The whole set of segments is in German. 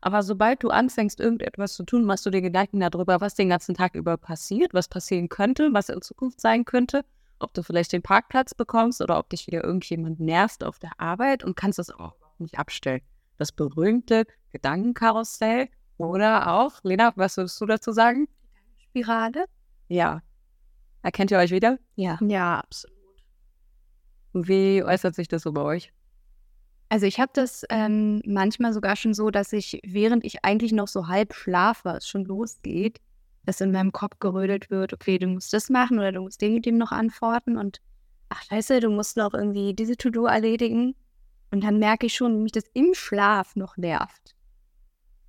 Aber sobald du anfängst, irgendetwas zu tun, machst du dir Gedanken darüber, was den ganzen Tag über passiert, was passieren könnte, was in Zukunft sein könnte, ob du vielleicht den Parkplatz bekommst oder ob dich wieder irgendjemand nervt auf der Arbeit und kannst das auch nicht abstellen. Das berühmte Gedankenkarussell oder auch, Lena, was würdest du dazu sagen? Spirale? Ja. Erkennt ihr euch wieder? Ja. Ja, absolut. Wie äußert sich das so bei euch? Also ich habe das ähm, manchmal sogar schon so, dass ich, während ich eigentlich noch so halb schlafe, es schon losgeht, dass in meinem Kopf gerödelt wird, okay, du musst das machen oder du musst dem mit dem noch antworten und ach scheiße, du musst noch irgendwie diese To-Do erledigen. Und dann merke ich schon, wie mich das im Schlaf noch nervt.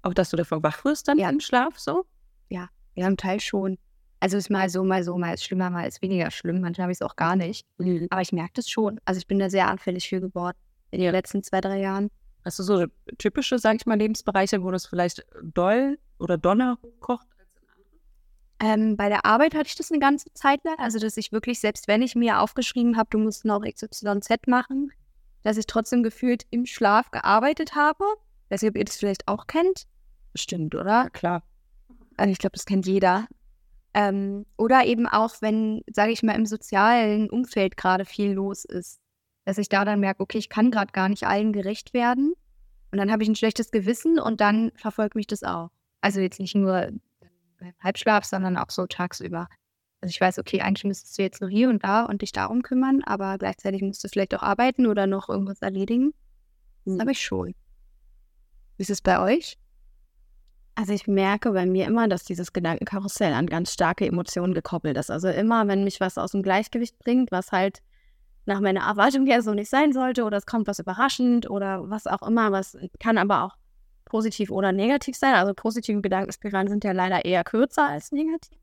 Auch dass du davon wach wirst dann ja. im Schlaf so? Ja, ja, im Teil schon. Also ist mal so, mal so, mal ist schlimmer, mal ist weniger schlimm. Manchmal habe ich es auch gar nicht. Mhm. Aber ich merke das schon. Also ich bin da sehr anfällig für geworden in den letzten zwei, drei Jahren. Hast du so typische, sag ich mal, Lebensbereiche, wo das vielleicht doll oder donner kocht als in anderen? Ähm, bei der Arbeit hatte ich das eine ganze Zeit lang. Also, dass ich wirklich, selbst wenn ich mir aufgeschrieben habe, du musst noch XYZ machen, dass ich trotzdem gefühlt im Schlaf gearbeitet habe. Ich weiß nicht, ob ihr das vielleicht auch kennt. Bestimmt, oder? Ja, klar. Also ich glaube, das kennt jeder. Ähm, oder eben auch, wenn, sage ich mal, im sozialen Umfeld gerade viel los ist dass ich da dann merke, okay, ich kann gerade gar nicht allen gerecht werden. Und dann habe ich ein schlechtes Gewissen und dann verfolgt mich das auch. Also jetzt nicht nur beim Halbschlaf, sondern auch so tagsüber. Also ich weiß, okay, eigentlich müsstest du jetzt nur hier und da und dich darum kümmern, aber gleichzeitig musst du vielleicht auch arbeiten oder noch irgendwas erledigen. Das mhm. habe ich schon. Wie ist es bei euch? Also ich merke bei mir immer, dass dieses Gedankenkarussell an ganz starke Emotionen gekoppelt ist. Also immer, wenn mich was aus dem Gleichgewicht bringt, was halt nach meiner Erwartung her so nicht sein sollte oder es kommt was überraschend oder was auch immer, was kann aber auch positiv oder negativ sein. Also positive Gedankenspiralen sind ja leider eher kürzer als negative.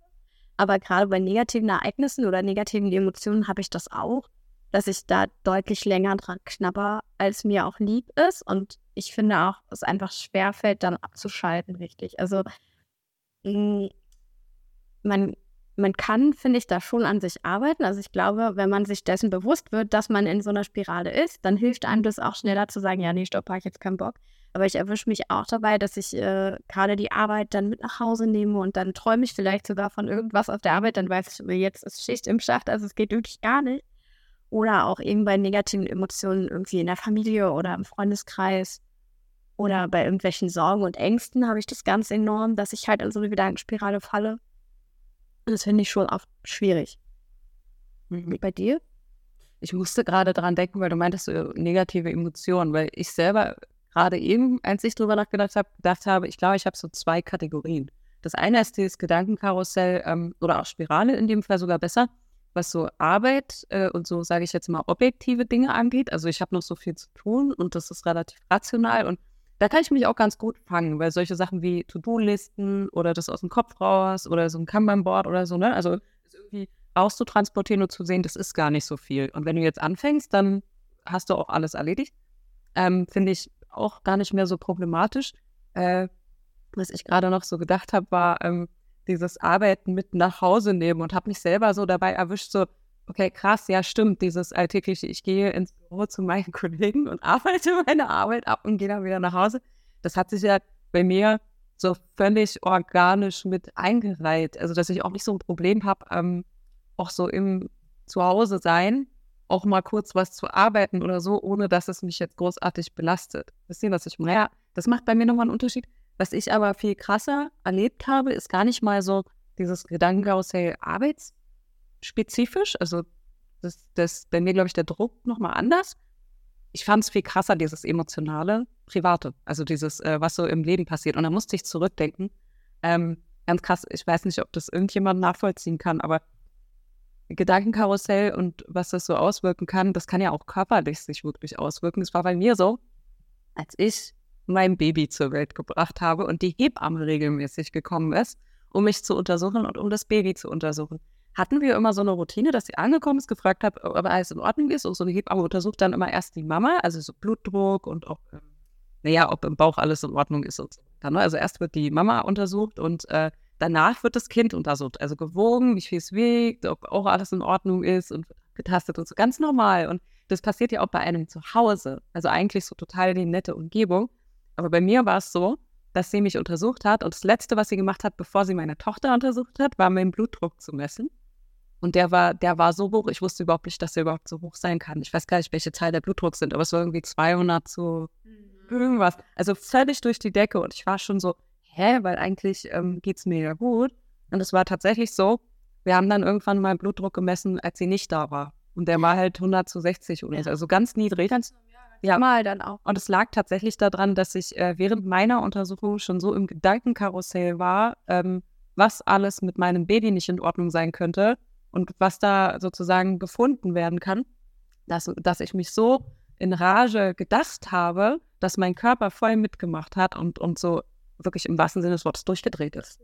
Aber gerade bei negativen Ereignissen oder negativen Emotionen habe ich das auch, dass ich da deutlich länger dran knapper, als mir auch lieb ist. Und ich finde auch, es einfach schwerfällt, dann abzuschalten, richtig. Also mm, man man kann, finde ich, da schon an sich arbeiten. Also ich glaube, wenn man sich dessen bewusst wird, dass man in so einer Spirale ist, dann hilft einem das auch schneller zu sagen, ja, nee, stopp, habe ich jetzt keinen Bock. Aber ich erwische mich auch dabei, dass ich äh, gerade die Arbeit dann mit nach Hause nehme und dann träume ich vielleicht sogar von irgendwas auf der Arbeit, dann weiß ich, jetzt ist Schicht im Schacht, also es geht wirklich gar nicht. Oder auch eben bei negativen Emotionen irgendwie in der Familie oder im Freundeskreis oder bei irgendwelchen Sorgen und Ängsten habe ich das ganz enorm, dass ich halt in so eine Gedankenspirale falle. Das finde ich schon oft schwierig. Mhm. Bei dir? Ich musste gerade daran denken, weil du meintest so negative Emotionen, weil ich selber gerade eben, als ich drüber nachgedacht habe, gedacht habe, ich glaube, ich habe so zwei Kategorien. Das eine ist dieses Gedankenkarussell ähm, oder auch Spirale in dem Fall sogar besser, was so Arbeit äh, und so, sage ich jetzt mal, objektive Dinge angeht. Also ich habe noch so viel zu tun und das ist relativ rational und da kann ich mich auch ganz gut fangen, weil solche Sachen wie To-Do-Listen oder das aus dem Kopf raus oder so ein Kanban-Board oder so, ne? Also irgendwie rauszutransportieren und zu sehen, das ist gar nicht so viel. Und wenn du jetzt anfängst, dann hast du auch alles erledigt. Ähm, Finde ich auch gar nicht mehr so problematisch. Äh, was ich gerade noch so gedacht habe, war ähm, dieses Arbeiten mit nach Hause nehmen und habe mich selber so dabei erwischt, so, okay, krass, ja, stimmt, dieses alltägliche, ich gehe ins Büro zu meinen Kollegen und arbeite meine Arbeit ab und gehe dann wieder nach Hause. Das hat sich ja bei mir so völlig organisch mit eingereiht. Also, dass ich auch nicht so ein Problem habe, ähm, auch so im Zuhause sein, auch mal kurz was zu arbeiten oder so, ohne dass es mich jetzt großartig belastet. Wisst ihr, was ich meine? Ja, das macht bei mir nochmal einen Unterschied. Was ich aber viel krasser erlebt habe, ist gar nicht mal so dieses Gedankenkarussell Arbeits spezifisch. Also das, das bei mir, glaube ich, der Druck nochmal anders. Ich fand es viel krasser, dieses emotionale, private, also dieses, äh, was so im Leben passiert. Und da musste ich zurückdenken. Ähm, ganz krass, ich weiß nicht, ob das irgendjemand nachvollziehen kann, aber Gedankenkarussell und was das so auswirken kann, das kann ja auch körperlich sich wirklich auswirken. Es war bei mir so, als ich mein Baby zur Welt gebracht habe und die Hebamme regelmäßig gekommen ist um mich zu untersuchen und um das Baby zu untersuchen. Hatten wir immer so eine Routine, dass sie angekommen ist, gefragt hat, ob alles in Ordnung ist und so eine Hebamme untersucht dann immer erst die Mama, also so Blutdruck und auch, ähm, naja, ob im Bauch alles in Ordnung ist und so. Ne? Also erst wird die Mama untersucht und äh, danach wird das Kind untersucht, also gewogen, wie viel es wiegt, ob auch alles in Ordnung ist und getastet und so ganz normal. Und das passiert ja auch bei einem zu Hause. Also eigentlich so total die nette Umgebung. Aber bei mir war es so, dass sie mich untersucht hat und das Letzte, was sie gemacht hat, bevor sie meine Tochter untersucht hat, war meinen Blutdruck zu messen. Und der war, der war so hoch, ich wusste überhaupt nicht, dass er überhaupt so hoch sein kann. Ich weiß gar nicht, welche Teile der Blutdruck sind, aber es war irgendwie 200 zu mhm. irgendwas. Also völlig durch die Decke und ich war schon so, hä, weil eigentlich ähm, geht es mir ja gut. Und es war tatsächlich so, wir haben dann irgendwann mal Blutdruck gemessen, als sie nicht da war. Und der war halt 100 zu 60 oder so, also ganz niedrig. Ganz ja, mal dann auch. Und es lag tatsächlich daran, dass ich äh, während meiner Untersuchung schon so im Gedankenkarussell war, ähm, was alles mit meinem Baby nicht in Ordnung sein könnte und was da sozusagen gefunden werden kann, dass, dass ich mich so in Rage gedacht habe, dass mein Körper voll mitgemacht hat und, und so wirklich im wahrsten Sinne des Wortes durchgedreht ist.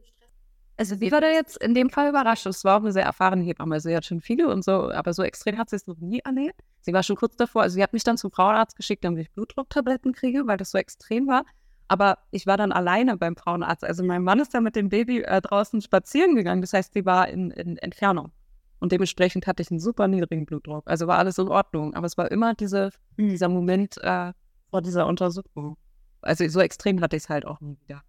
Also wie war der jetzt in dem Fall überrascht? Es war auch eine sehr erfahrene Hebamme. Sie hat schon viele und so, aber so extrem hat sie es noch nie erlebt. Sie war schon kurz davor, also sie hat mich dann zum Frauenarzt geschickt, damit ich Blutdrucktabletten kriege, weil das so extrem war. Aber ich war dann alleine beim Frauenarzt. Also mein Mann ist dann mit dem Baby äh, draußen spazieren gegangen. Das heißt, sie war in, in Entfernung. Und dementsprechend hatte ich einen super niedrigen Blutdruck. Also war alles in Ordnung. Aber es war immer diese, mhm. dieser Moment äh, vor dieser Untersuchung. Also so extrem hatte ich es halt auch nie wieder.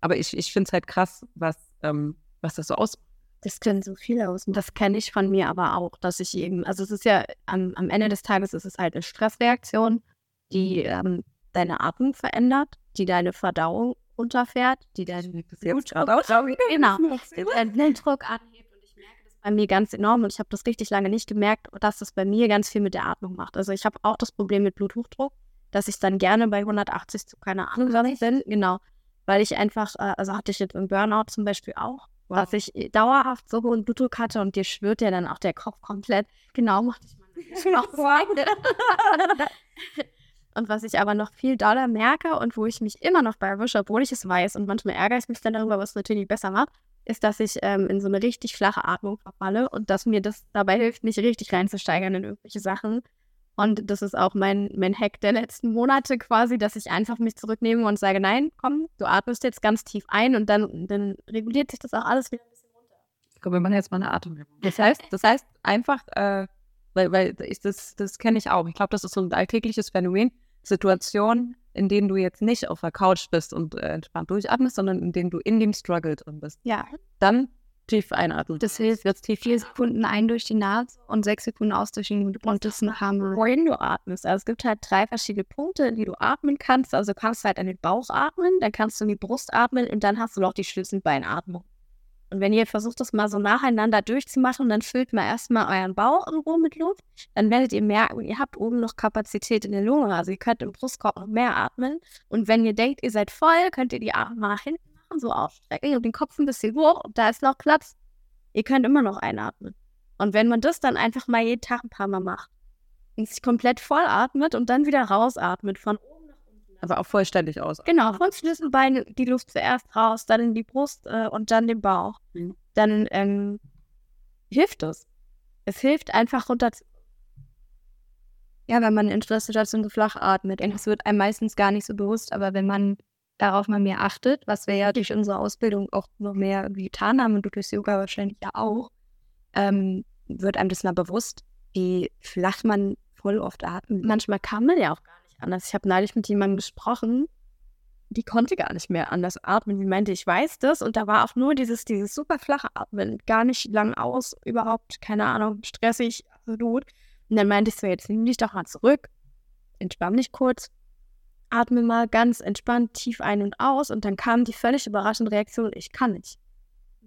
Aber ich, ich finde es halt krass, was, ähm, was das so aus. Das können so viele aus. Das kenne ich von mir aber auch, dass ich eben, also es ist ja am, am Ende des Tages ist es halt eine Stressreaktion, die ähm, deine Atmung verändert, die deine Verdauung runterfährt, die deinen Blutdruck, genau, Blutdruck anhebt und ich merke das bei mir ganz enorm und ich habe das richtig lange nicht gemerkt, dass das bei mir ganz viel mit der Atmung macht. Also ich habe auch das Problem mit Bluthochdruck, dass ich dann gerne bei 180 zu keine Ahnung was bin, genau, weil ich einfach, äh, also hatte ich jetzt im Burnout zum Beispiel auch, dass ich dauerhaft so hohen Blutdruck hatte und dir schwirrt ja dann auch der Kopf komplett. Genau, machte ich mal. und was ich aber noch viel doller merke und wo ich mich immer noch bei erwische, obwohl ich es weiß und manchmal ärgere ich mich dann darüber, was es natürlich besser macht, ist, dass ich ähm, in so eine richtig flache Atmung verfalle und dass mir das dabei hilft, mich richtig reinzusteigern in irgendwelche Sachen. Und das ist auch mein, mein Hack der letzten Monate quasi, dass ich einfach mich zurücknehme und sage, nein, komm, du atmest jetzt ganz tief ein und dann, dann reguliert sich das auch alles wieder ein bisschen runter. Komm, wir machen jetzt mal eine Atemübung. Das heißt, das heißt einfach, äh, weil, weil ich, das, das kenne ich auch. Ich glaube, das ist so ein alltägliches Phänomen. Situationen, in denen du jetzt nicht auf der Couch bist und äh, entspannt durchatmest, sondern in denen du in dem Struggle drin bist. Ja. Dann tief einatmen. Das hilft jetzt tief vier Sekunden ein durch die Nase und sechs Sekunden aus durch den Mund. Und das haben wir. Wohin du atmest. Also es gibt halt drei verschiedene Punkte, in die du atmen kannst. Also du kannst halt an den Bauch atmen, dann kannst du in die Brust atmen und dann hast du noch die Schlüsselbeinatmung. Und wenn ihr versucht, das mal so nacheinander durchzumachen, dann füllt mal erstmal euren Bauch in Ruhe mit Luft. Dann werdet ihr merken, ihr habt oben noch Kapazität in der Lunge. Also ihr könnt im Brustkorb noch mehr atmen. Und wenn ihr denkt, ihr seid voll, könnt ihr die Arme nach hinten Sachen so aufstrecken und den Kopf ein bisschen hoch und da ist noch Platz. Ihr könnt immer noch einatmen. Und wenn man das dann einfach mal jeden Tag ein paar Mal macht und sich komplett voll atmet und dann wieder rausatmet von oben Aber auch vollständig aus. Genau, von Schlüsselbein die Luft zuerst raus, dann in die Brust äh, und dann den Bauch. Mhm. Dann ähm, hilft es. Es hilft einfach runter. Ja, wenn man in Stresssituationen so flach atmet. Und es wird einem meistens gar nicht so bewusst, aber wenn man darauf mal mehr achtet, was wir ja durch unsere Ausbildung auch noch mehr getan haben und du durchs Yoga wahrscheinlich ja auch, ähm, wird einem das mal bewusst, wie flach man voll oft atmet. Manchmal kann man ja auch gar nicht anders. Ich habe neulich mit jemandem gesprochen, die konnte gar nicht mehr anders atmen. Die meinte, ich weiß das. Und da war auch nur dieses, dieses super flache Atmen, gar nicht lang aus, überhaupt, keine Ahnung, stressig, absolut. Und dann meinte ich so, jetzt nimm dich doch mal zurück, entspann dich kurz, atme mal ganz entspannt tief ein und aus und dann kam die völlig überraschende Reaktion, ich kann nicht.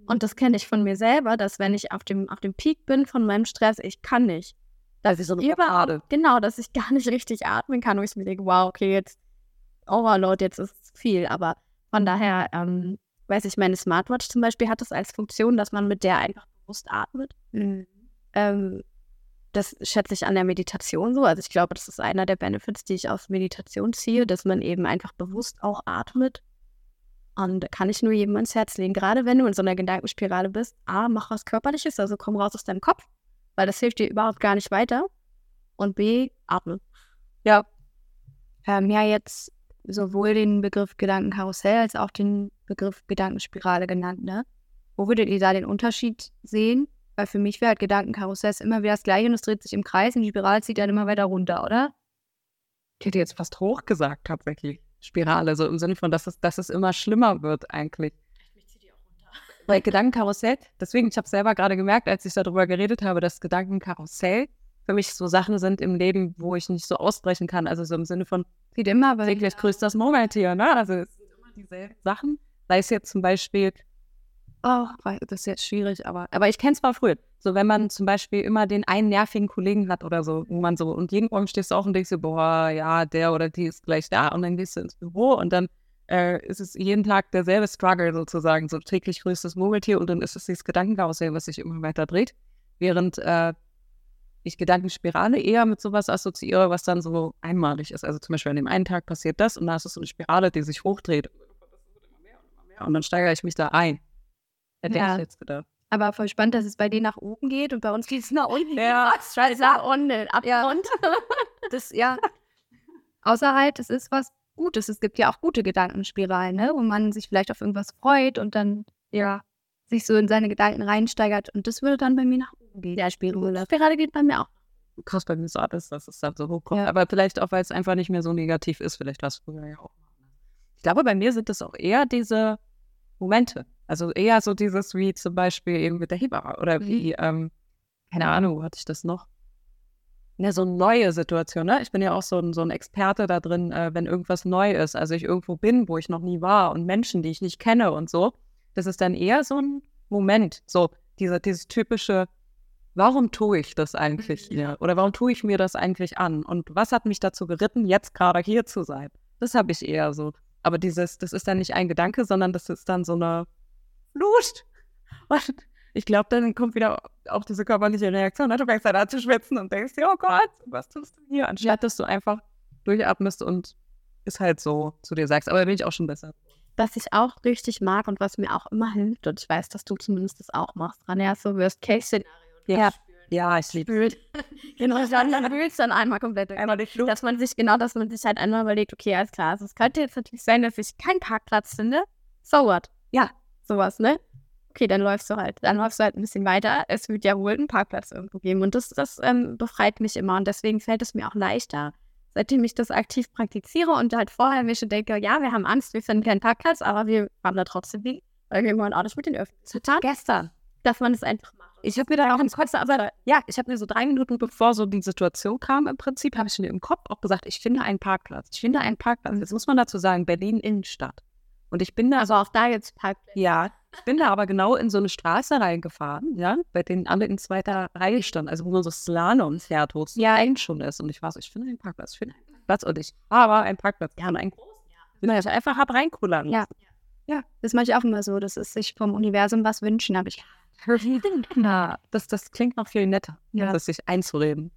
Und das kenne ich von mir selber, dass wenn ich auf dem, auf dem Peak bin von meinem Stress, ich kann nicht. Dass ich so eine Genau, dass ich gar nicht richtig atmen kann, wo ich mir denke, wow, okay, jetzt Overload, jetzt ist es viel. Aber von daher, ähm, weiß ich, meine Smartwatch zum Beispiel hat es als Funktion, dass man mit der einfach bewusst atmet. Mhm. Ähm, das schätze ich an der Meditation so. Also ich glaube, das ist einer der Benefits, die ich aus Meditation ziehe, dass man eben einfach bewusst auch atmet. Und da kann ich nur jedem ans Herz legen, gerade wenn du in so einer Gedankenspirale bist, A, mach was Körperliches, also komm raus aus deinem Kopf, weil das hilft dir überhaupt gar nicht weiter. Und B, atme. Ja. Wir haben ja jetzt sowohl den Begriff Gedankenkarussell als auch den Begriff Gedankenspirale genannt, ne? Wo würdet ihr da den Unterschied sehen? Weil für mich wäre halt Gedankenkarussell immer wieder das Gleiche und es dreht sich im Kreis und die Spirale zieht dann immer weiter runter, oder? Ich hätte jetzt fast hoch gesagt, tatsächlich. Spirale, so im Sinne von, dass es, dass es immer schlimmer wird eigentlich. Mich zieht die auch runter. Weil Gedankenkarussell, deswegen, ich habe selber gerade gemerkt, als ich darüber geredet habe, dass Gedankenkarussell für mich so Sachen sind im Leben, wo ich nicht so ausbrechen kann. Also so im Sinne von, sieht immer, weil täglich grüßt das Murmeltier, ne? Also es sind immer dieselben Sachen. Sei es jetzt zum Beispiel, oh, das ist jetzt schwierig, aber, aber ich kenne es mal früher. So, wenn man zum Beispiel immer den einen nervigen Kollegen hat oder so, wo man so, und jeden Morgen stehst du auch und denkst dir, boah, ja, der oder die ist gleich da, und dann gehst du ins Büro und dann äh, ist es jeden Tag derselbe Struggle sozusagen, so täglich größtes Murmeltier und dann ist es dieses Gedankenkarussell, was sich immer weiter dreht. Während äh, ich Gedankenspirale eher mit sowas assoziiere, was dann so einmalig ist. Also zum Beispiel an dem einen Tag passiert das und da ist es so eine Spirale, die sich hochdreht. Und dann steigere ich mich da ein. Hätte ja. ich jetzt gedacht. Aber voll spannend, dass es bei denen nach oben geht und bei uns geht es nach unten. Ja, scheiße, nach unten, ab ja. und. Das, ja. Außer halt, es ist was Gutes. Es gibt ja auch gute Gedankenspiralen, ne? wo man sich vielleicht auf irgendwas freut und dann, ja, sich so in seine Gedanken reinsteigert. Und das würde dann bei mir nach oben gehen. Ja, Spirale. Spirale geht bei mir auch. Krass bei mir so alles, dass es dann so hochkommt. Ja. Aber vielleicht auch, weil es einfach nicht mehr so negativ ist. Vielleicht war es früher ja auch. Ich glaube, bei mir sind es auch eher diese Momente. Also eher so dieses wie zum Beispiel eben mit der Hebamme oder wie, mhm. ähm, keine Ahnung, wo hatte ich das noch? Ja, so eine neue Situation, ne? Ich bin ja auch so ein, so ein Experte da drin, äh, wenn irgendwas neu ist. Also ich irgendwo bin, wo ich noch nie war und Menschen, die ich nicht kenne und so. Das ist dann eher so ein Moment, so dieser, dieses typische, warum tue ich das eigentlich hier? Mhm. Oder warum tue ich mir das eigentlich an? Und was hat mich dazu geritten, jetzt gerade hier zu sein? Das habe ich eher so. Aber dieses, das ist dann nicht ein Gedanke, sondern das ist dann so eine Lust. Und ich glaube, dann kommt wieder auch diese körperliche Reaktion. Ne? Du fängst dann an zu schwitzen und denkst dir, oh Gott, was tust du hier? Anstatt dass du einfach durchatmest und es halt so zu dir sagst. Aber da bin ich auch schon besser. Was ich auch richtig mag und was mir auch immer hilft, und ich weiß, dass du zumindest das auch machst, Rania, so Worst-Case-Szenario. Ja. Ja, ich liebe es. genau, dann, dann fühlst dann einmal komplett. Einmal durch Dass man sich, genau, dass man sich halt einmal überlegt, okay, alles klar, also es könnte jetzt natürlich sein, dass ich keinen Parkplatz finde. So what? Ja, sowas, ne? Okay, dann läufst du halt. Dann läufst du halt ein bisschen weiter. Es wird ja wohl einen Parkplatz irgendwo geben. Und das, das ähm, befreit mich immer. Und deswegen fällt es mir auch leichter, seitdem ich das aktiv praktiziere und halt vorher mir schon denke, ja, wir haben Angst, wir finden keinen Parkplatz, aber wir fahren da trotzdem hin, weil wir wollen auch nicht mit den Öffentlichen. Gestern. Dass man es einfach macht. Ich habe mir da auch im Kopf, aber ja, ich habe mir so drei Minuten bevor so die Situation kam, im Prinzip, habe ich mir im Kopf auch gesagt, ich finde einen Parkplatz. Ich finde einen Parkplatz. Jetzt muss man dazu sagen, Berlin Innenstadt. Und ich bin da. Also auch da jetzt Parkplätze. Ja, ich bin da aber genau in so eine Straße reingefahren, ja, bei denen alle in zweiter Reihe standen, also wo man so Slalom fährt, wo es ja schon ist. Und ich war so, ich finde einen Parkplatz, ich finde einen Parkplatz. Und ich habe einen Parkplatz, ja, einen großen. Ja. Bin ich einfach hab reinkullern. Ja. ja, das mache ich auch immer so. Das ist sich vom Universum was wünschen, habe ich. Na, das, das klingt noch viel netter, ja. das sich einzureden.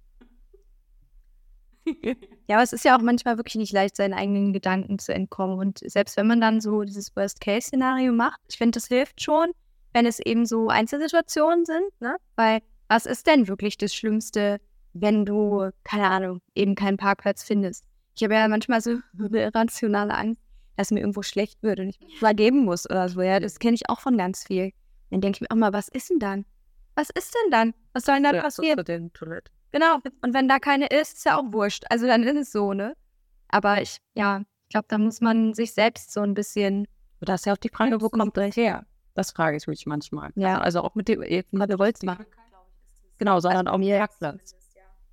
ja, aber es ist ja auch manchmal wirklich nicht leicht, seinen eigenen Gedanken zu entkommen. Und selbst wenn man dann so dieses Worst-Case-Szenario macht, ich finde, das hilft schon, wenn es eben so Einzelsituationen sind, ne? Weil was ist denn wirklich das Schlimmste, wenn du, keine Ahnung, eben keinen Parkplatz findest? Ich habe ja manchmal so eine rationale Angst, dass mir irgendwo schlecht wird und ich mich übergeben muss oder so. Ja, das kenne ich auch von ganz viel. Dann denke ich mir auch mal, was ist denn dann? Was ist denn dann? Was soll denn dann ja, passieren? Genau. Und wenn da keine ist, ist ja auch wurscht. Also dann ist es so, ne? Aber ich, ja, ich glaube, da muss man sich selbst so ein bisschen. Da ist ja auch die Frage, wo kommt das her? Das frage ich mich manchmal. Ja. Also auch mit dem, mal gewollt machen. Genau, sondern auch mit Parkplatz.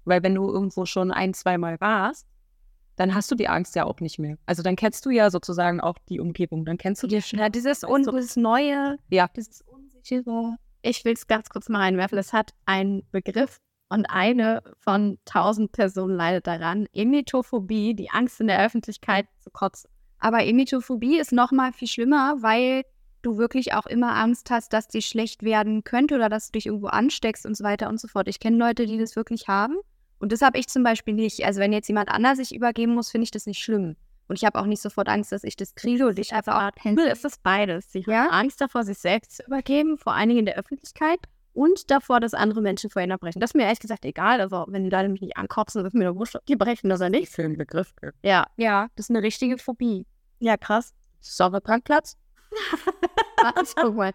Weil wenn du irgendwo schon ein, zweimal warst, dann hast du die Angst ja auch nicht mehr. Also dann kennst du ja sozusagen auch die Umgebung. Dann kennst du die schon. Ja, dieses, un dieses Neue, ja. dieses Unsichere. Ich will es ganz kurz mal reinwerfen. Es hat einen Begriff, und eine von tausend Personen leidet daran, Emetophobie, die Angst in der Öffentlichkeit zu kotzen. Aber Emetophobie ist noch mal viel schlimmer, weil du wirklich auch immer Angst hast, dass dir schlecht werden könnte oder dass du dich irgendwo ansteckst und so weiter und so fort. Ich kenne Leute, die das wirklich haben und das habe ich zum Beispiel nicht. Also wenn jetzt jemand anders sich übergeben muss, finde ich das nicht schlimm, Und ich habe auch nicht sofort Angst, dass ich das kriege und ich einfach auch Himmel ist es beides. Sie Ja? haben Angst davor, sich selbst zu übergeben, vor allen Dingen in der Öffentlichkeit und davor, dass andere Menschen vor ihnen erbrechen. Das ist mir ehrlich gesagt egal. Also, wenn die Leute mich nicht ankotzen, ist mir doch wurscht, ob die brechen oder nicht. Für einen Begriff. Ja, Ja, das ist eine richtige Phobie. Ja, krass. Sauberparkplatz? Warte, ich guck mal.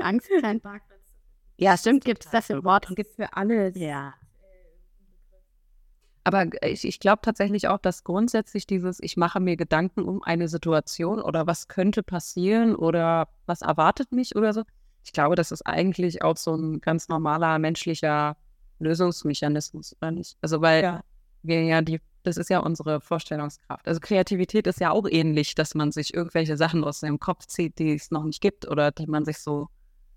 Angst, kein Parkplatz. Ja, Stimmt, gibt es das im Wort und gibt es für alles. Ja. Aber ich, ich glaube tatsächlich auch, dass grundsätzlich dieses, ich mache mir Gedanken um eine Situation oder was könnte passieren oder was erwartet mich oder so. Ich glaube, das ist eigentlich auch so ein ganz normaler menschlicher Lösungsmechanismus, oder nicht? Also, weil Ja. wir ja die, das ist ja unsere Vorstellungskraft. Also Kreativität ist ja auch ähnlich, dass man sich irgendwelche Sachen aus seinem Kopf zieht, die es noch nicht gibt oder die man sich so,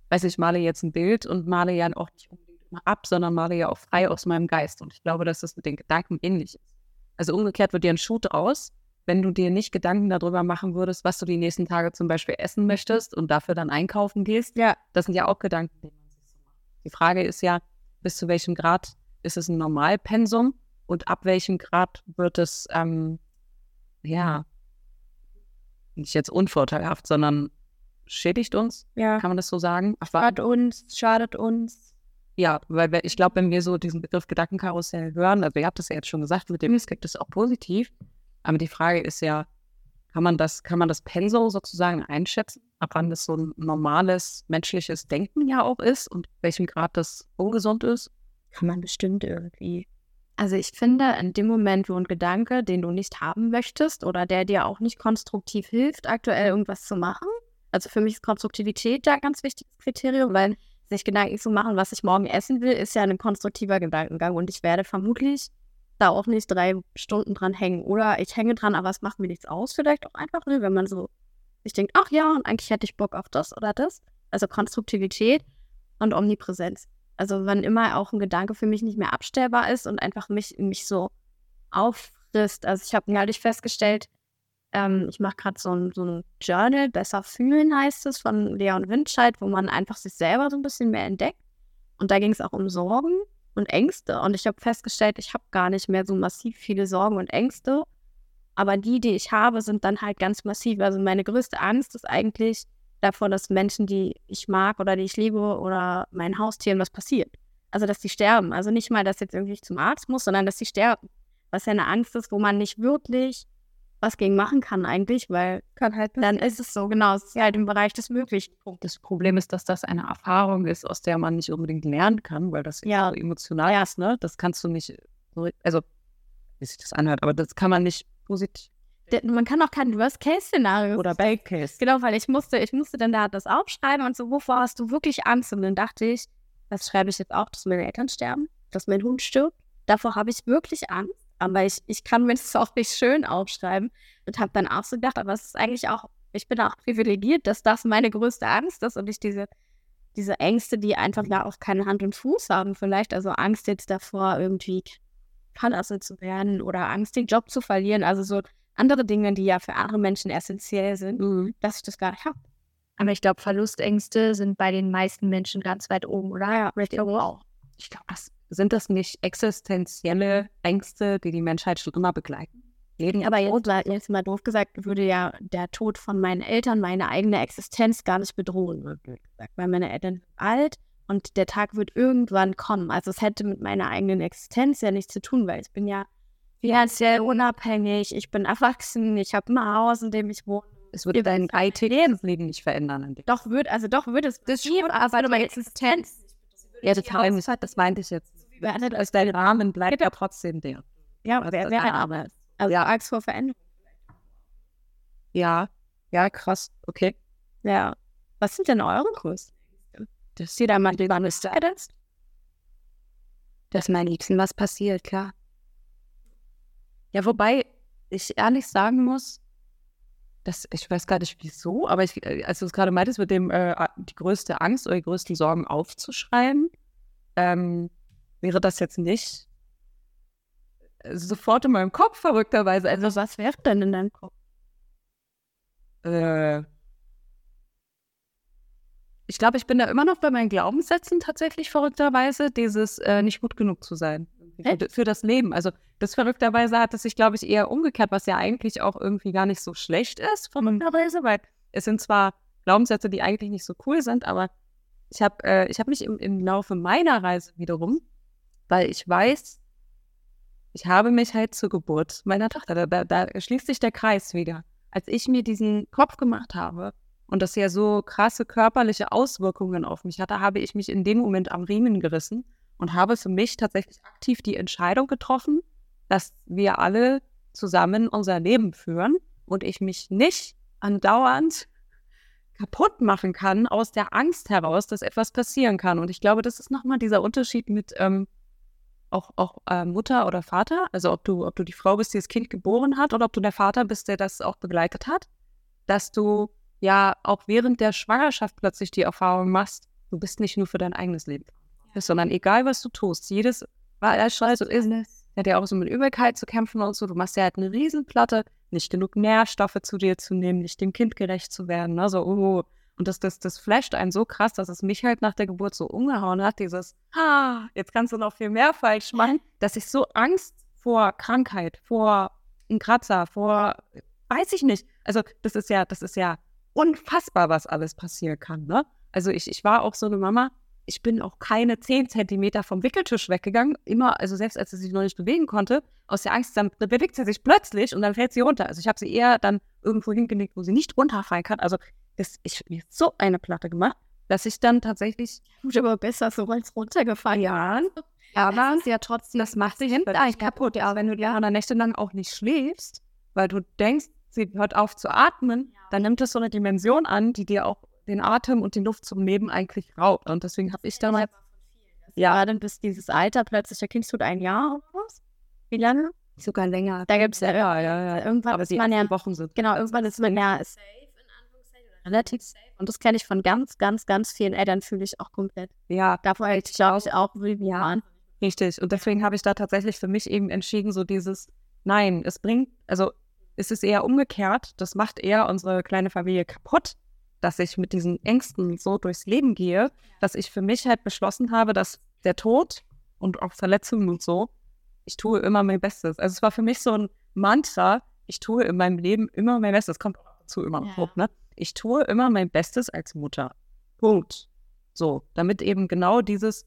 weiß ich, male jetzt ein Bild und male ja auch nicht unbedingt immer ab, sondern male ja auch frei aus meinem Geist. Und ich glaube, dass das mit den Gedanken ähnlich ist. Also umgekehrt wird dir ein Schuh draus, wenn du dir nicht Gedanken darüber machen würdest, was du die nächsten Tage zum Beispiel essen möchtest und dafür dann einkaufen gehst. Ja. Das sind ja auch Gedanken, die man sich so macht. Die Frage ist ja, bis zu welchem Grad ist es ein Normalpensum und ab welchem Grad wird es, ähm, ja, nicht jetzt unvorteilhaft, sondern schädigt uns, Ja. kann man das so sagen? Ach, Schadet uns, schadet uns. ja, weil ich glaube, wenn wir so diesen Begriff Gedankenkarussell hören, also ihr habt das ja jetzt schon gesagt, mit dem Aspekt ist auch positiv, aber die Frage ist ja, kann man das, kann man das Pensum sozusagen einschätzen, ab wann das so ein normales menschliches Denken ja auch ist und welchem Grad das ungesund ist? Kann man bestimmt irgendwie. Also ich finde, in dem Moment, wo ein Gedanke, den du nicht haben möchtest oder der dir auch nicht konstruktiv hilft, aktuell irgendwas zu machen, also für mich ist Konstruktivität da ein ganz wichtiges Kriterium, weil sich Gedanken zu machen, was ich morgen essen will, ist ja ein konstruktiver Gedankengang und ich werde vermutlich da auch nicht drei Stunden dran hängen. Oder ich hänge dran, aber es macht mir nichts aus, vielleicht auch einfach, ne, wenn man so sich denkt, ach ja, und eigentlich hätte ich Bock auf das oder das. Also Konstruktivität und Omnipräsenz. Also wann immer auch ein Gedanke für mich nicht mehr abstellbar ist und einfach mich, mich so auffrisst. Also ich habe neulich festgestellt, ähm, ich mache gerade so ein, so ein Journal, Besser fühlen heißt es, von Leon Windscheid, wo man einfach sich selber so ein bisschen mehr entdeckt. Und da ging es auch um Sorgen und Ängste. Und ich habe festgestellt, ich habe gar nicht mehr so massiv viele Sorgen und Ängste. Aber die, die ich habe, sind dann halt ganz massiv. Also meine größte Angst ist eigentlich davor, dass Menschen, die ich mag oder die ich liebe oder meinen Haustieren was passiert. Also dass die sterben. Also nicht mal, dass jetzt irgendwie ich zum Arzt muss, sondern dass sie sterben. Was ja eine Angst ist, wo man nicht wirklich was gegen machen kann eigentlich, weil kann halt dann ist es so, genau, es ist halt im Bereich des Möglichen. Das Problem ist, dass das eine Erfahrung ist, aus der man nicht unbedingt lernen kann, weil das Ja. so emotional ist, ne? Das kannst du nicht, so- also, wie sich das anhört, aber das kann man nicht positiv Man kann auch kein Worst-Case-Szenario oder Bad Case. Genau, weil ich musste, ich musste dann da das aufschreiben und so, wovor hast du wirklich Angst? Und dann dachte ich, das schreibe ich jetzt auch, dass meine Eltern sterben, dass mein Hund stirbt. Davor habe ich wirklich Angst, aber ich, ich kann mir das auch nicht schön aufschreiben und habe dann auch so gedacht, aber es ist eigentlich auch, ich bin auch privilegiert, dass das meine größte Angst ist und ich diese, diese Ängste, die einfach ja auch keine Hand und Fuß haben, vielleicht, also Angst jetzt davor, irgendwie verlassen zu werden oder Angst, den Job zu verlieren, also so andere Dinge, die ja für andere Menschen essentiell sind Mhm. dass ich das gar nicht habe. Aber ich glaube, Verlustängste sind bei den meisten Menschen ganz weit oben, oder? Ja, ich glaube auch. Ich glaube, das sind das nicht existenzielle Ängste, die die Menschheit schon immer begleiten? Leben Aber jetzt, mal- jetzt mal doof gesagt, würde ja der Tod von meinen Eltern meine eigene Existenz gar nicht bedrohen. Weil meine Eltern sind alt und der Tag wird irgendwann kommen. Also es hätte mit meiner eigenen Existenz ja nichts zu tun, weil ich bin ja finanziell unabhängig, ich bin erwachsen, ich habe ein Haus, in dem ich wohne. es würde dein alltägliches Leben nicht verändern. In dem. Doch wird, also doch würde es das schon, aber meine Existenz. Ja, total. Das meinte ich jetzt. beendet Also dein Rahmen bleibt ja trotzdem der. Ja, Was wer, das wer eine aber. Also Ja. Angst vor Veränderung. Ja, ja, krass. Okay. Ja. Was sind denn eure größten? Das Ist jeder mal drüber gesetzt? Dass mein Liebsten was passiert, klar. Ja, wobei ich ehrlich sagen muss, dass ich weiß gar nicht wieso, aber ich, äh, als du es gerade meintest, mit dem äh, die größte Angst oder die größten Sorgen aufzuschreiben, ähm, wäre das jetzt nicht äh, sofort in meinem Kopf verrückterweise. Also, Also was wäre denn in deinem Kopf? äh, ich glaube, ich bin da immer noch bei meinen Glaubenssätzen tatsächlich verrückterweise, dieses äh, nicht gut genug zu sein. Für, das Leben. Also das verrückterweise hat es sich, glaube ich, eher umgekehrt, was ja eigentlich auch irgendwie gar nicht so schlecht ist, verrückterweise, weil es sind zwar Glaubenssätze, die eigentlich nicht so cool sind, aber ich habe äh, ich hab mich im, im Laufe meiner Reise wiederum, weil ich weiß, ich habe mich halt zur Geburt meiner Tochter, da, da, da schließt sich der Kreis wieder. Als ich mir diesen Kopf gemacht habe und das ja so krasse körperliche Auswirkungen auf mich hatte, habe ich mich in dem Moment am Riemen gerissen und habe für mich tatsächlich aktiv die Entscheidung getroffen, dass wir alle zusammen unser Leben führen und ich mich nicht andauernd kaputt machen kann aus der Angst heraus, dass etwas passieren kann. Und ich glaube, das ist nochmal dieser Unterschied mit ähm, auch, auch äh, Mutter oder Vater, also ob du, ob du die Frau bist, die das Kind geboren hat, oder ob du der Vater bist, der das auch begleitet hat, dass du ja auch während der Schwangerschaft plötzlich die Erfahrung machst, du bist nicht nur für dein eigenes Leben, ja. sondern egal was du tust, jedes, weil er so ist, hat ja auch so mit Übelkeit zu kämpfen und so, du machst ja halt eine Riesenplatte, nicht genug Nährstoffe zu dir zu nehmen, nicht dem Kind gerecht zu werden, ne? so, oh, und das, das, das flasht einen so krass, dass es mich halt nach der Geburt so umgehauen hat, dieses, ah, jetzt kannst du noch viel mehr falsch machen, dass ich so Angst vor Krankheit, vor einem Kratzer, vor, weiß ich nicht. Also das ist ja, das ist ja unfassbar, was alles passieren kann, ne? Also ich, ich war auch so eine Mama, ich bin auch keine zehn Zentimeter vom Wickeltisch weggegangen. Immer, also selbst als sie sich noch nicht bewegen konnte, aus der Angst, dann bewegt sie sich plötzlich und dann fällt sie runter. Also ich habe sie eher dann irgendwo hingelegt, wo sie nicht runterfallen kann. Also das, ich habe mir so eine Platte gemacht, dass ich dann tatsächlich. Gut, aber besser so als runtergefallen. Ja, aber das ja trotzdem, das macht sich eigentlich kaputt. Ja, wenn du die anderen Nächte lang auch nicht schläfst, weil du denkst, sie hört auf zu atmen, ja. dann nimmt das so eine Dimension an, die dir auch den Atem und die Luft zum Leben eigentlich raubt. Und deswegen habe ich damals. Ja, dann bis dieses Alter plötzlich, der Kind tut ein Jahr oder was? Wie lange? Sogar länger. Da gibt es ja, ja, ja, ja. Irgendwann aber ist man ja. Wochen sind. Genau, irgendwann ist man ja relativ safe. Und das kenne ich von ganz, ganz, ganz vielen Eltern, fühle ich auch komplett. Ja. Davor hätte ich, glaube ich, auch wie Jahren. Richtig. Und deswegen habe ich da tatsächlich für mich eben entschieden, so dieses, nein, es bringt, also es ist eher umgekehrt, das macht eher unsere kleine Familie kaputt, dass ich mit diesen Ängsten so durchs Leben gehe, dass ich für mich halt beschlossen habe, dass der Tod und auch Verletzungen und so, ich tue immer mein Bestes. Also es war für mich so ein Mantra, ich tue in meinem Leben immer mein Bestes. Das kommt auch dazu immer noch ja. hoch, ne? ich tue immer mein Bestes als Mutter. Punkt. So, damit eben genau dieses,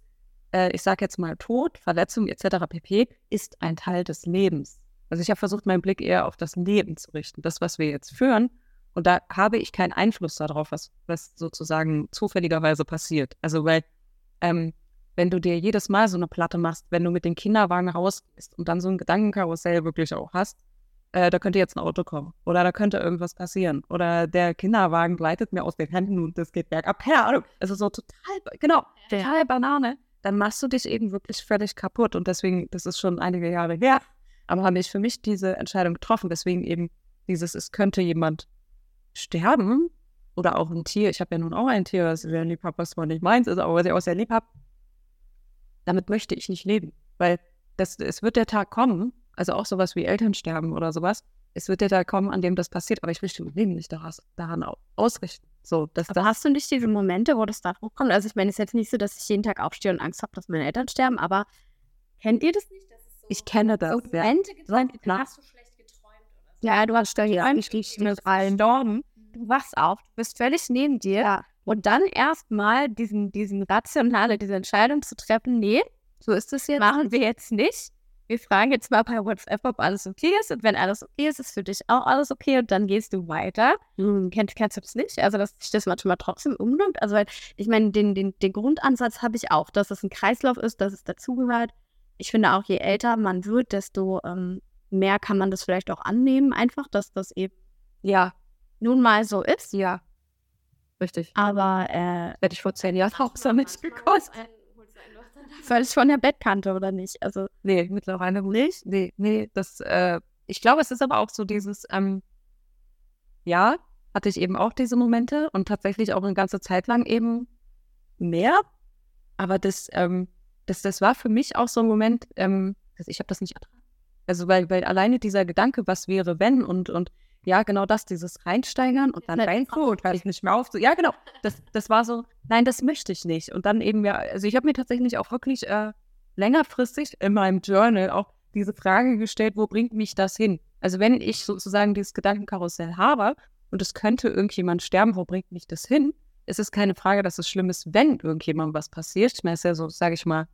äh, ich sage jetzt mal Tod, Verletzung etc. pp. ist ein Teil des Lebens. Also ich habe versucht, meinen Blick eher auf das Leben zu richten, das, was wir jetzt führen. Und da habe ich keinen Einfluss darauf, was, was sozusagen zufälligerweise passiert. Also weil, ähm, wenn du dir jedes Mal so eine Platte machst, wenn du mit den Kinderwagen rausgehst und dann so ein Gedankenkarussell wirklich auch hast, äh, da könnte jetzt ein Auto kommen oder da könnte irgendwas passieren oder der Kinderwagen gleitet mir aus den Händen und das geht bergab. Keine Ahnung. Also so total, genau, total Banane. Dann machst du dich eben wirklich völlig kaputt und deswegen, das ist schon einige Jahre her, aber habe ich für mich diese Entscheidung getroffen. Deswegen eben dieses, es könnte jemand sterben oder auch ein Tier. Ich habe ja nun auch ein Tier, das ich sehr lieb habe, was zwar nicht meins ist, aber was ich auch sehr lieb habe. Damit möchte ich nicht leben, weil das, es wird der Tag kommen, also auch sowas wie Elternsterben oder sowas. Es wird ja da kommen, an dem das passiert, aber ich möchte mein Leben nicht daran, daran ausrichten. So, dass aber das hast du nicht diese Momente, wo das da hochkommt? Also ich meine, es ist jetzt nicht so, dass ich jeden Tag aufstehe und Angst habe, dass meine Eltern sterben, aber kennt ihr das nicht? So ich kenne das. So Momente ja. geträumt, hast du schlecht? Ja, du hast da hier Dornen. Du wachst auf, du bist völlig neben dir ja. und dann erstmal diesen, diesen rationale, diese Entscheidung zu treffen, nee, so ist es jetzt. Machen wir jetzt nicht wir fragen jetzt mal bei WhatsApp, ob alles okay ist. Und wenn alles okay ist, ist für dich auch alles okay. Und dann gehst du weiter. Hm, kennst, kennst du das nicht? Also, dass sich das manchmal trotzdem umnimmt. Also, weil ich meine, den, den, den Grundansatz habe ich auch, dass es ein Kreislauf ist, dass es dazugehört. Ich finde auch, je älter man wird, desto ähm, mehr kann man das vielleicht auch annehmen. Einfach, dass das eben, ja, nun mal so ist. Ja. Richtig. Aber, äh, hätte ich vor zehn Jahren auch so mitbekommen. Völlig von der Bettkante, oder nicht? Also. Nee, mittlerweile nicht. Nee, nee, das, äh, ich glaube, es ist aber auch so dieses, ähm, ja, hatte ich eben auch diese Momente und tatsächlich auch eine ganze Zeit lang eben mehr. Aber das, ähm, das, das war für mich auch so ein Moment, ähm, ich habe das nicht ertragen. Also, weil, weil alleine dieser Gedanke, was wäre, wenn und, und ja, genau das, dieses Reinsteigern und dann rein und hör ich nicht mehr auf. So, ja, genau. Das, das war so, nein, das möchte ich nicht. Und dann eben ja, also ich habe mir tatsächlich auch wirklich äh, längerfristig in meinem Journal auch diese Frage gestellt, wo bringt mich das hin? Also wenn ich sozusagen dieses Gedankenkarussell habe und es könnte irgendjemand sterben, wo bringt mich das hin? Es ist keine Frage, dass es schlimm ist, wenn irgendjemandem was passiert. Ich meine, es ist ja so, sage ich mal,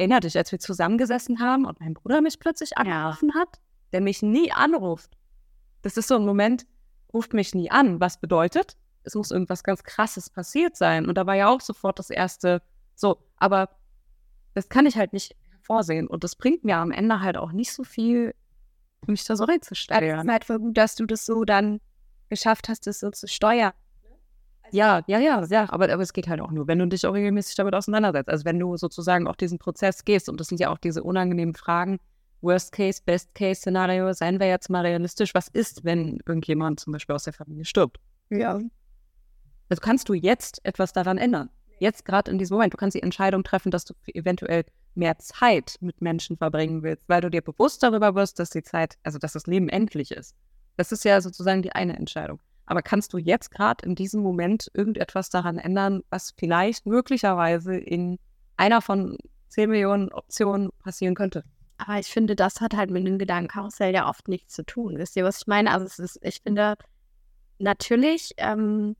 erinnert dich, als wir zusammengesessen haben und mein Bruder mich plötzlich angerufen ja. hat, der mich nie anruft. Das ist so ein Moment, ruft mich nie an. Was bedeutet? Es muss irgendwas ganz Krasses passiert sein. Und da war ja auch sofort das erste, so, aber das kann ich halt nicht vorsehen. Und das bringt mir am Ende halt auch nicht so viel, mich da so reinzustellen. Es ist halt voll gut, dass du das so dann geschafft hast, das so zu steuern. Ja, ja, ja, ja, aber, aber es geht halt auch nur, wenn du dich auch regelmäßig damit auseinandersetzt. Also wenn du sozusagen auch diesen Prozess gehst und das sind ja auch diese unangenehmen Fragen, Worst Case, Best Case Szenario, seien wir jetzt mal realistisch, was ist, wenn irgendjemand zum Beispiel aus der Familie stirbt? Ja. Also kannst du jetzt etwas daran ändern? Jetzt gerade in diesem Moment. Du kannst die Entscheidung treffen, dass du eventuell mehr Zeit mit Menschen verbringen willst, weil du dir bewusst darüber wirst, dass die Zeit, also dass das Leben endlich ist. Das ist ja sozusagen die eine Entscheidung. Aber kannst du jetzt gerade in diesem Moment irgendetwas daran ändern, was vielleicht möglicherweise in einer von 10 Millionen Optionen passieren könnte? Aber ich finde, das hat halt mit dem Gedankenkarussell ja oft nichts zu tun. Wisst ihr, was ich meine? Also es ist, ich finde, natürlich ähm,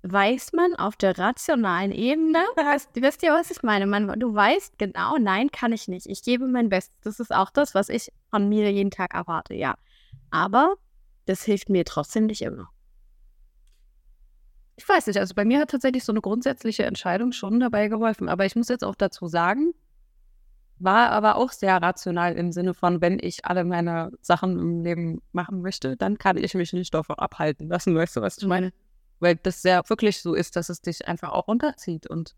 weiß man auf der rationalen Ebene, weißt, wisst ihr, was ich meine? Man, du weißt genau, nein, kann ich nicht. Ich gebe mein Bestes. Das ist auch das, was ich von mir jeden Tag erwarte, ja. Aber das hilft mir trotzdem nicht immer. Ich weiß nicht, also bei mir hat tatsächlich so eine grundsätzliche Entscheidung schon dabei geholfen. Aber ich muss jetzt auch dazu sagen, war aber auch sehr rational im Sinne von, wenn ich alle meine Sachen im Leben machen möchte, dann kann ich mich nicht davon abhalten lassen, weißt du, was ich meine? Weil das ja wirklich so ist, dass es dich einfach auch runterzieht. Und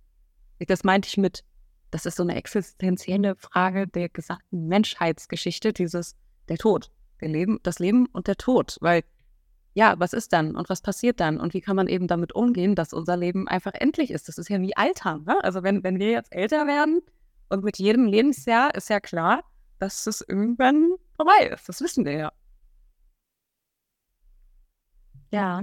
das meinte ich mit, das ist so eine existenzielle Frage der gesamten Menschheitsgeschichte, dieses, der Tod, der Leben, das Leben und der Tod. Weil, ja, was ist dann und was passiert dann? Und wie kann man eben damit umgehen, dass unser Leben einfach endlich ist? Das ist ja wie Altern. Ne? Also wenn, wenn wir jetzt älter werden und mit jedem Lebensjahr ist ja klar, dass es irgendwann vorbei ist. Das wissen wir ja. Ja,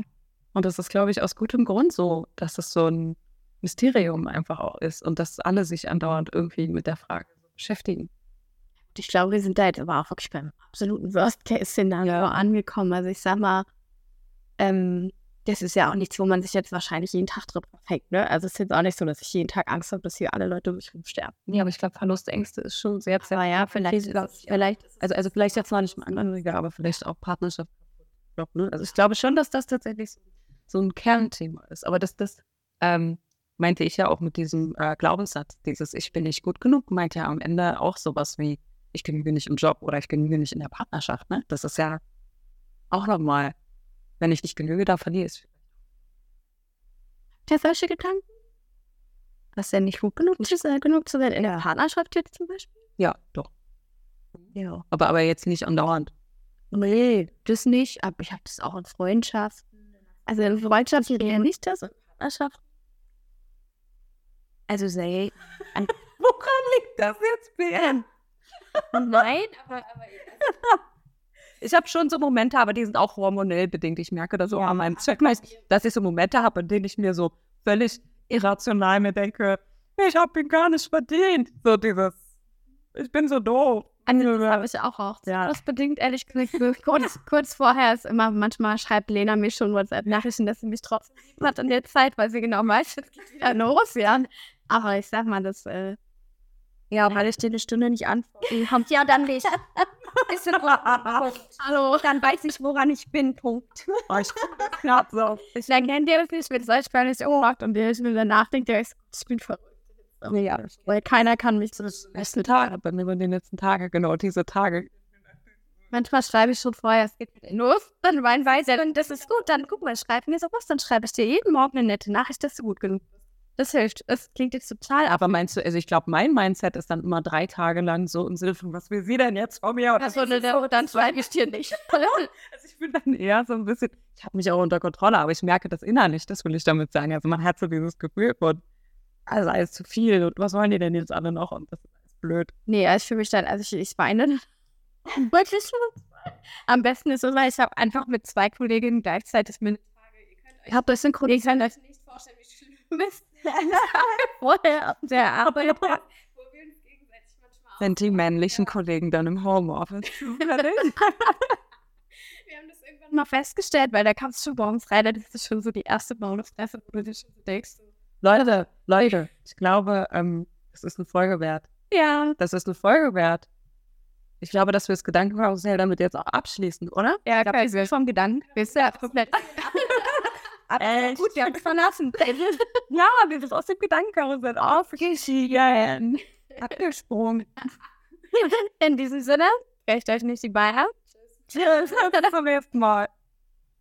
und das ist, glaube ich, aus gutem Grund so, dass es so ein Mysterium einfach auch ist und dass alle sich andauernd irgendwie mit der Frage beschäftigen. Ich glaube, wir sind da jetzt aber auch wirklich beim absoluten Worst-Case-Szenario ja. angekommen. Also ich sag mal, ähm, das ist ja auch nichts, wo man sich jetzt wahrscheinlich jeden Tag drüber verfängt, ne? Also es ist jetzt auch nicht so, dass ich jeden Tag Angst habe, dass hier alle Leute um mich rumsterben. Nee, aber ich glaube, Verlustängste ist schon sehr, sehr. Aber ja, vielleicht, ist, vielleicht also, also vielleicht jetzt noch nicht mal Angehörige, aber vielleicht auch Partnerschaft. Ne? Also ich glaube schon, dass das tatsächlich so so ein Kernthema ist. Aber das, das ähm, meinte ich ja auch mit diesem äh, Glaubenssatz, dieses Ich bin nicht gut genug, meint ja am Ende auch sowas wie ich genüge nicht im Job oder ich genüge nicht in der Partnerschaft. Ne? Das ist ja auch nochmal, wenn ich nicht genüge, dann verliere ich ihr solche Gedanken? Was denn nicht gut genug ist, genug zu werden in der Partnerschaft jetzt zum Beispiel? Ja, doch. Ja. Aber, aber jetzt nicht andauernd. Nee, das nicht. Aber ich habe das auch in Freundschaft. Also in Freundschaft eher nicht das Partnerschaft. Also sei. Woran liegt das jetzt, Ben? Nein, aber, aber ich habe schon so Momente, aber die sind auch hormonell bedingt. Ich merke das so ja, an meinem Zweck, dass ich so Momente habe, in denen ich mir so völlig irrational mir denke, ich habe ihn gar nicht verdient. So dieses, ich bin so doof. Also, das habe ich auch auch. Ja. Das bedingt ehrlich gesagt, kurz, kurz vorher ist immer, manchmal schreibt Lena mir schon WhatsApp-Nachrichten, dass sie mich trotzdem hat in der Zeit, weil sie genau weiß, es geht wieder los, ja. Aber ich sag mal, das, äh, ja, weil ich dir eine Stunde nicht antworte. Kommt ja dann nicht. Ist Hallo, dann weiß ich, woran ich bin. Punkt. Oh, ich knapp so. Ich dann kennt ihr das nicht, wenn es euch gar nicht so macht und der ich mir danach denkt, ich bin verrückt. Ja, weil keiner kann mich zu den letzten Tagen, dann über den letzten Tagen, genau, diese Tage. Manchmal schreibe ich schon vorher, es geht los, dann mein weiß ja, das ist gut, dann guck mal, schreib mir sowas, dann schreibe ich dir jeden Morgen eine nette Nachricht, dass du gut genug bist. Das hilft. Es klingt jetzt total Aber meinst du, also ich glaube, mein Mindset ist dann immer drei Tage lang so im Sinne von, was will sie denn jetzt von mir? Also, ne, so, dann schreibe ich dir nicht. also ich bin dann eher so ein bisschen, ich habe mich auch unter Kontrolle, aber ich merke das innerlich, das will ich damit sagen. Also man hat so dieses Gefühl von, also alles zu viel und was wollen die denn jetzt alle noch und das ist alles blöd. Nee, also für mich dann, also ich, ich weine wirklich Am besten ist immer, ich habe einfach mit zwei Kolleginnen gleichzeitig mit ich habe das synchronisiert. Ich kann euch nicht vorstellen, wie schlimm ist. Vorher der Arbeit sind die männlichen Kollegen dann im Homeoffice. Wir haben das irgendwann mal festgestellt, weil da kamst du bei uns rein, das ist schon so die erste Bonusfresse, wo du dir schon so denkst. Leute, Leute, ich glaube, ähm, das ist eine Folge wert. Ja. Das ist eine Folge wert. Ich glaube, dass wir das Gedankenkarussell damit jetzt auch abschließen, oder? Ja, Ich glaube, wir vom Gedanken. Wir sind ja komplett. Echt? Gut, wir haben es verlassen. Ja, wir sind aus dem Gedankenkarussell aufgestiegen. Abgesprungen. In diesem Sinne, recht euch nicht die Beine. Tschüss, bis zum nächsten Mal.